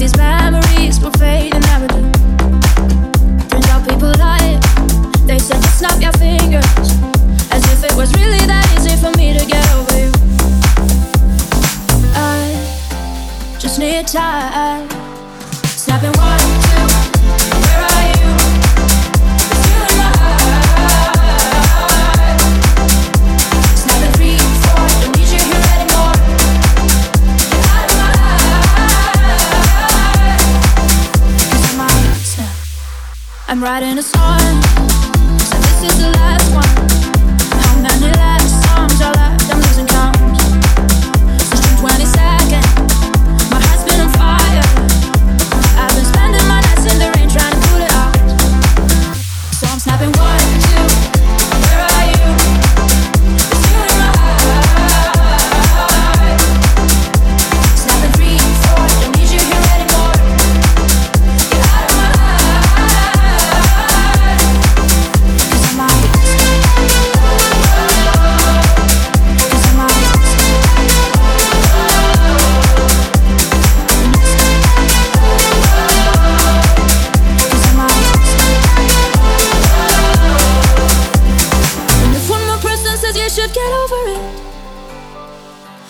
these memories will fade. Turns out people lie. They said to snap your fingers, if it was really that easy for me to get over you. I just need time. Snapping water. I'm writing a song, so this is the last one.